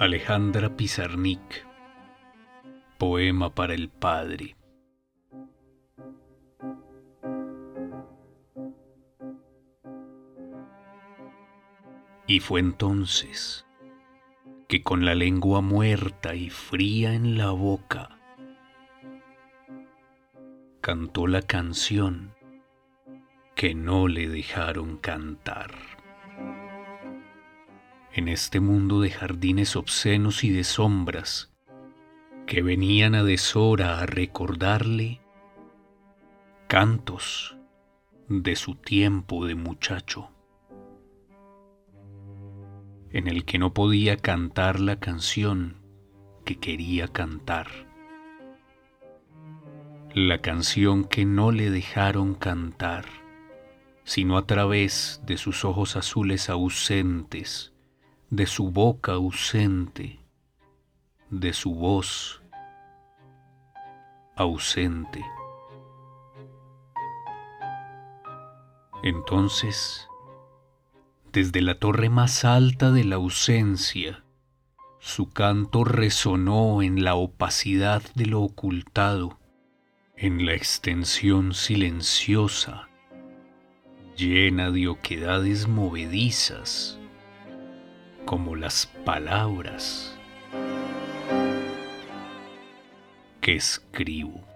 Alejandra Pizarnik Poema para el Padre Y fue entonces que con la lengua muerta y fría en la boca cantó la canción que no le dejaron cantar. En este mundo de jardines obscenos y de sombras que venían a deshora a recordarle cantos de su tiempo de muchacho, en el que no podía cantar la canción que quería cantar, la canción que no le dejaron cantar sino a través de sus ojos azules ausentes, de su boca ausente, de su voz ausente. Entonces, desde la torre más alta de la ausencia, su canto resonó en la opacidad de lo ocultado, en la extensión silenciosa llena de oquedades movedizas, como las palabras que escribo.